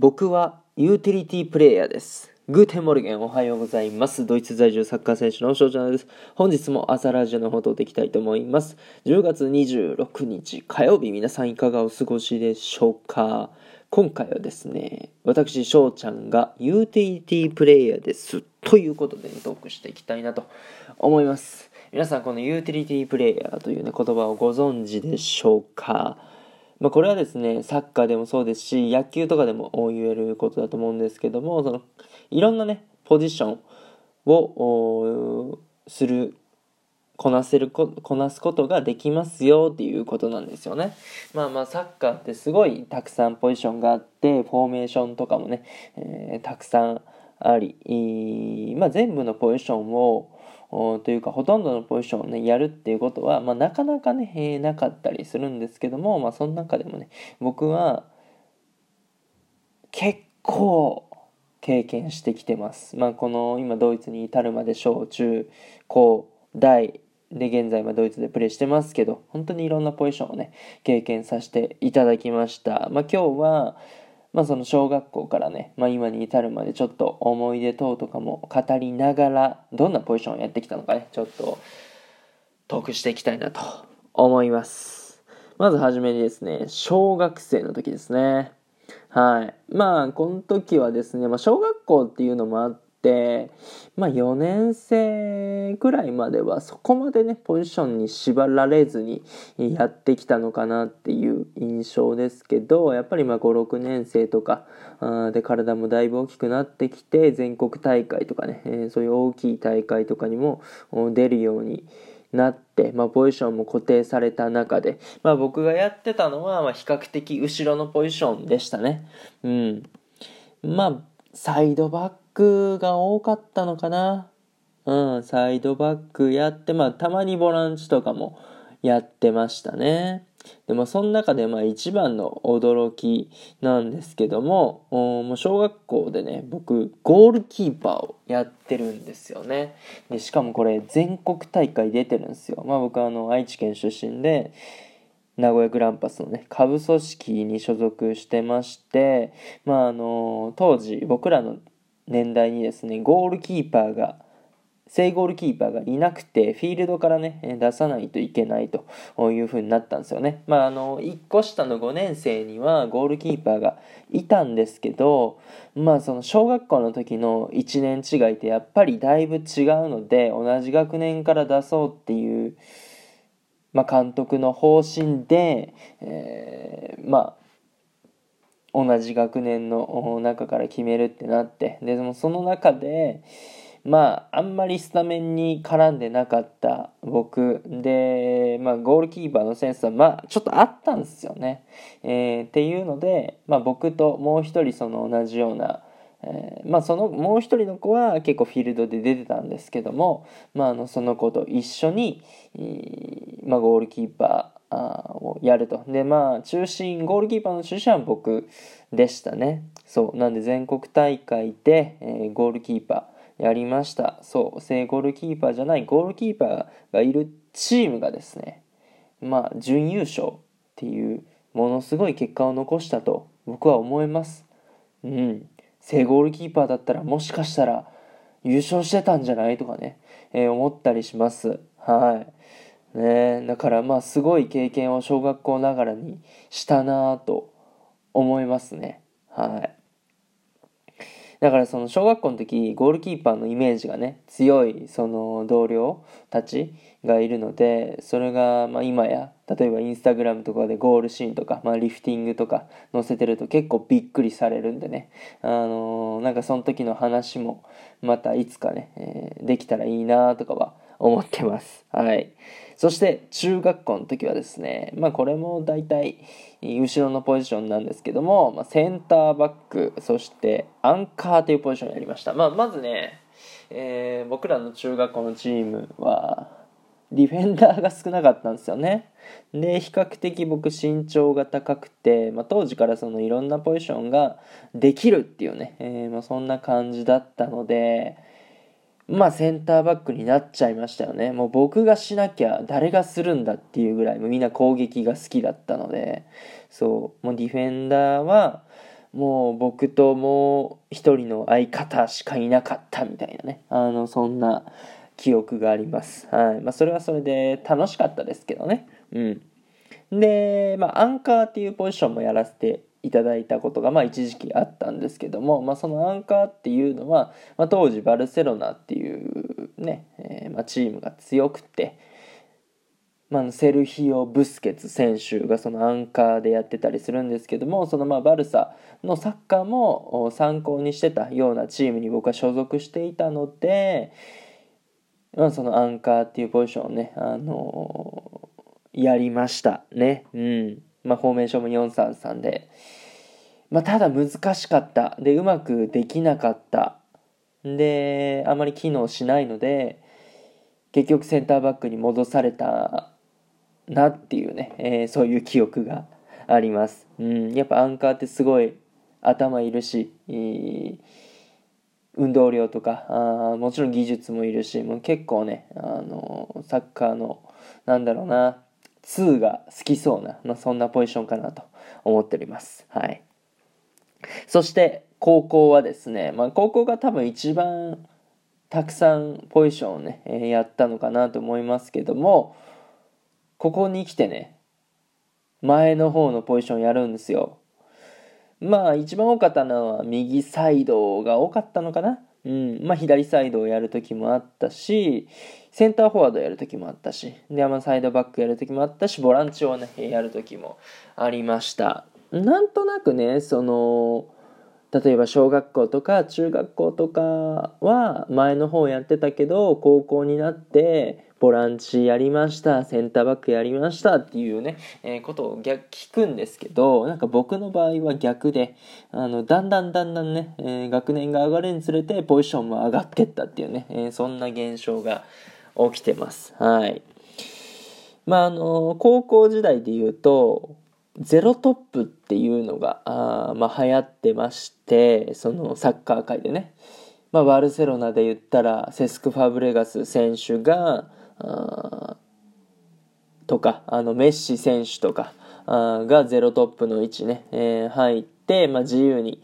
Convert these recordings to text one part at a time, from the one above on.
僕はユーティリティプレイヤーです。 Guten Morgen おはようございます。ドイツ在住サッカー選手の翔ちゃんです。本日も朝ラジオの方撮っていきたいと思います。10月26日火曜日皆さんいかがお過ごしでしょうか？今回はですね、私翔ちゃんがユーティリティプレイヤーです。ということで、トークしていきたいなと思います。皆さんこのユーティリティプレイヤーというね言葉をご存知でしょうか？まあ、これはですねサッカーでもそうですし野球とかでも言えることだと思うんですけどもそのいろんなねポジションをするこなせるここなすことができますよっていうことなんですよね。まあまあサッカーってすごいたくさんポジションがあってフォーメーションとかもね、えーたくさんあり、まあ、全部のポジションをというかほとんどのポジションをねやるっていうことは、まあ、なかなかね、えーなかったりするんですけども、まあ、その中でもね僕は結構経験してきてます。まあ、この今ドイツに至るまで小中高大で現在まドイツでプレーしてますけど本当にいろんなポジションをね経験させていただきました。まあ、今日はまあ、その小学校からね、まあ、今に至るまでちょっと思い出等とかも語りながらどんなポジションをやってきたのかねちょっとトークしていきたいなと思います。まずはじめにですね小学生の時ですね。はい。まあこの時はですね、まあ、小学校っていうのもあってまあ4年生くらいまではそこまでねポジションに縛られずにやってきたのかなっていう印象ですけどやっぱり56年生とかで体もだいぶ大きくなってきて全国大会とかね、そういう大きい大会とかにも出るようになって、まあ、ポジションも固定された中で、まあ、僕がやってたのは、まあ、比較的後ろのポジションでしたね。うん。まあ、サイドバックが多かったのかな。うん、サイドバックやって、まあ、たまにボランチとかもやってましたね。でも、その中で、まあ、一番の驚きなんですけども、もう小学校でね、僕、ゴールキーパーをやってるんですよね。で、しかもこれ、全国大会出てるんですよ。まあ、僕、あの、愛知県出身で、名古屋グランパスのね下部組織に所属してましてまああの当時僕らの年代にですねゴールキーパーが正ゴールキーパーがいなくてフィールドからね出さないといけないという風になったんですよね。まああの1個下の5年生にはゴールキーパーがいたんですけどまあその小学校の時の1年違いってやっぱりだいぶ違うので同じ学年から出そうっていうまあ、監督の方針で、えーまあ同じ学年の中から決めるってなってでもその中でまああんまりスタメンに絡んでなかった僕で、まあ、ゴールキーパーのセンスはまあちょっとあったんですよね。えーっていうので、まあ、僕ともう一人その同じようなえーまあそのもう一人の子は結構フィールドで出てたんですけども、まあ、あのその子と一緒に、えーまあ、ゴールキーパーあをやると。でまあ中心ゴールキーパーの中心は僕でしたね。そう。なんで全国大会で、えーゴールキーパーやりました。そう。正ゴールキーパーじゃないゴールキーパーがいるチームがですねまあ準優勝っていうものすごい結果を残したと僕は思います。うん。正ゴールキーパーだったらもしかしたら優勝してたんじゃない？とかね、えー思ったりします。はい。ね。だからまあすごい経験を小学校ながらにしたなぁと思いますね。はい。だからその小学校の時ゴールキーパーのイメージがね強いその同僚たちがいるのでそれがまあ今や例えばインスタグラムとかでゴールシーンとか、まあ、リフティングとか載せてると結構びっくりされるんでね。あのーなんかその時の話もまたいつかね、えーできたらいいなとかは思ってます。はい。そして中学校の時はですねまあこれも大体後ろのポジションなんですけども、まあ、センターバックそしてアンカーというポジションをやりました、まあ、まずね、えー僕らの中学校のチームはディフェンダーが少なかったんですよね。で比較的僕身長が高くて、まあ、当時からそのいろんなポジションができるっていうね、えーまあ、そんな感じだったのでまあセンターバックになっちゃいましたよね。もう僕がしなきゃ誰がするんだっていうぐらいもうみんな攻撃が好きだったので。そう。もうディフェンダーはもう僕ともう一人の相方しかいなかったみたいなね。あのそんな記憶があります。はい。まあ、それはそれで楽しかったですけどね。うん、で、まあ、アンカーっていうポジションもやらせていただいたことが、まあ、一時期あったんですけども、まあ、そのアンカーっていうのは、まあ、当時バルセロナっていうね、えー、まあ、チームが強くて、まあ、セルヒオ・ブスケツ選手がそのアンカーでやってたりするんですけどもそのまあバルサのサッカーも参考にしてたようなチームに僕は所属していたので、まあ、そのアンカーっていうポジションをね、あのー、やりましたね。うんまあ、フォーメーションも433で、まあ、ただ難しかった。でうまくできなかった。であまり機能しないので結局センターバックに戻されたなっていうね、えー、そういう記憶があります。うん、やっぱアンカーってすごい頭いるし、運動量とかあもちろん技術もいるしもう結構ね、あのサッカーのなんだろうな2が好きそうな、まあ、そんなポジションかなと思っております。はい、そして高校はですね、まあ、高校が多分一番たくさんポジションをね、えー、やったのかなと思いますけどもここに来てね前の方のポジションやるんですよまあ一番多かったのは右サイドが多かったのかなうんまあ左サイドをやる時もあったしセンターフォワードやる時もあったしで、まあ、サイドバックやる時もあったしボランチをねやる時もありました。なんとなくねその例えば小学校とか中学校とかは前の方やってたけど高校になってボランチやりましたセンターバックやりましたっていうね、えー、ことを逆聞くんですけどなんか僕の場合は逆であのだんだんだんだんね、えー、学年が上がるにつれてポジションも上がってったっていうね、えー、そんな現象が起きてます。はい。まああの高校時代で言うとゼロトップっていうのがあ、まあ、流行ってましてそのサッカー界でね、まあ、バルセロナで言ったらセスク・ファブレガス選手がとかあのメッシ選手とかあがゼロトップの位置ね、えー、入って、まあ、自由に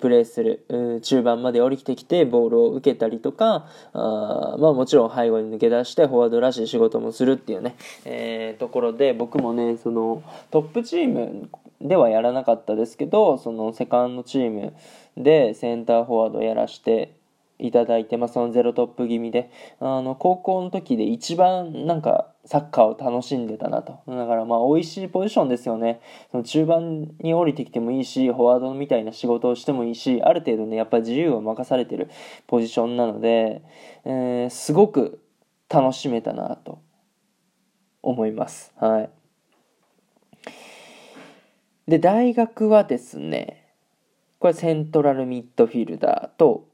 プレーする中盤まで降りてきてボールを受けたりとかあ、まあ、もちろん背後に抜け出してフォワードらしい仕事もするっていうね、えー、ところで僕もねそのトップチームではやらなかったですけどそのセカンドチームでセンターフォワードやらしていただいて、まあ、そのゼロトップ気味で。あの高校の時で一番なんかサッカーを楽しんでたなと。だからまあ美味しいポジションですよね。その中盤に降りてきてもいいしフォワードみたいな仕事をしてもいいしある程度ねやっぱ自由を任されてるポジションなので、えー、すごく楽しめたなと思います。はい。で大学はですねこれセントラルミッドフィルダーと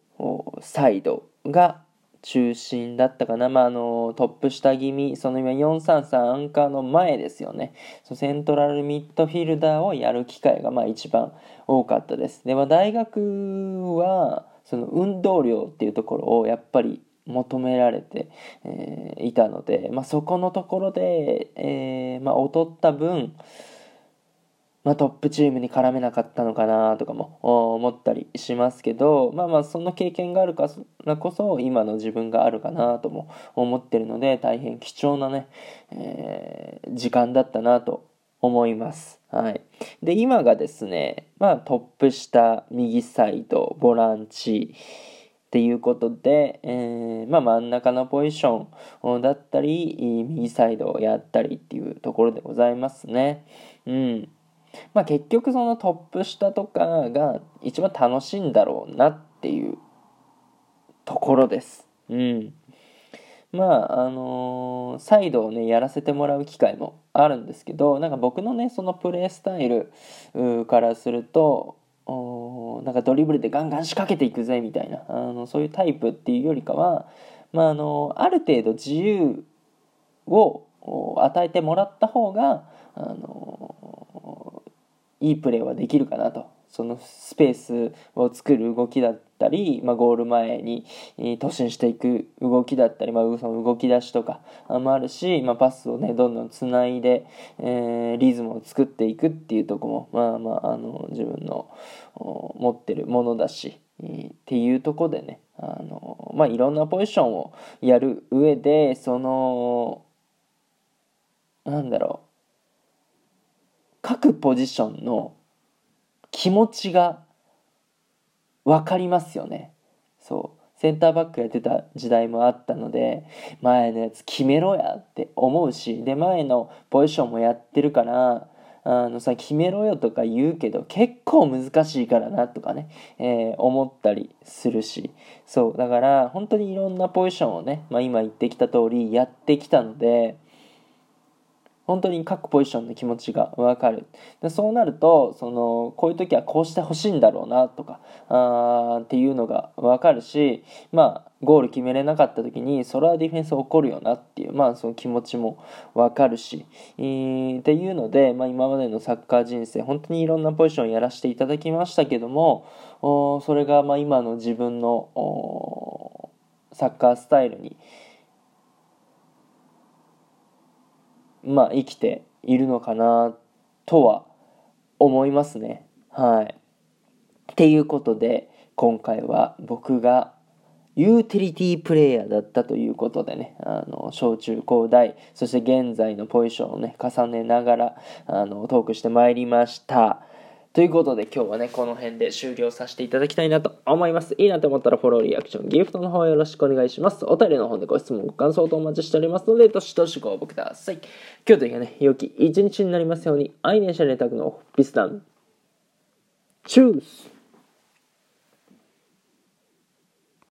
サイドが中心だったかな、まあ、あのトップ下気味。その今433アンカーの前ですよね。そセントラルミッドフィルダーをやる機会がまあ一番多かったです。で、まあ、大学はその運動量っていうところをやっぱり求められて、えー、いたので、まあ、そこのところで、えーまあ、劣った分まあ、トップチームに絡めなかったのかなとかも思ったりしますけどまあまあその経験があるからこそ今の自分があるかなとも思ってるので大変貴重なね、えー、時間だったなと思います。はい、で今がですね、まあ、トップ下右サイドボランチっていうことで、えー、まあ、真ん中のポジションだったり右サイドをやったりっていうところでございますね。うんまあ結局そのトップ下とかが一番楽しいんだろうなっていうところです。うん。まああのー、サイドをねやらせてもらう機会もあるんですけどなんか僕のねそのプレースタイルからするとなんかドリブルでガンガン仕掛けていくぜみたいなあのそういうタイプっていうよりかは、まあ、あのある程度自由を与えてもらった方があのいいプレーはできるかなと。そのスペースを作る動きだったり、まあ、ゴール前に突進していく動きだったり、まあ、その動き出しとかもあるし、まあ、パスをねどんどんつないで、えー、リズムを作っていくっていうとこもまあまああの自分の持ってるものだしっていうとこでねあのまあいろんなポジションをやる上でそのなんだろう。各ポジションの気持ちが分かりますよね。そう。センターバックやってた時代もあったので、前のやつ決めろやって思うし、で、前のポジションもやってるから、あのさ、決めろよとか言うけど、結構難しいからなとかね、えー、思ったりするし、そう。だから、本当にいろんなポジションをね、まあ今言ってきた通りやってきたので、本当に各ポジションの気持ちが分かる。でそうなるとそのこういう時はこうしてほしいんだろうなとかあっていうのが分かるしまあゴール決めれなかった時にそれはディフェンス起こるよなっていうまあその気持ちも分かるし、えー、っていうので、まあ、今までのサッカー人生本当にいろんなポジションやらせていただきましたけどもおそれがまあ今の自分のサッカースタイルにまあ、生きているのかなとは思いますね。はい。っていうことで、今回は僕がユーティリティープレイヤーだったということでね、あの、小中高大、そして現在のポジションをね、重ねながら、あの、トークしてまいりました。ということで今日はね、この辺で終了させていただきたいなと思います。いいなと思ったらフォロー、リアクション、ギフトの方よろしくお願いします。お便りの方でご質問、ご感想とお待ちしておりますので、どしどしご応募ください。今日というかね、良き一日になりますように、アイネシャレタクのピスダン。チュース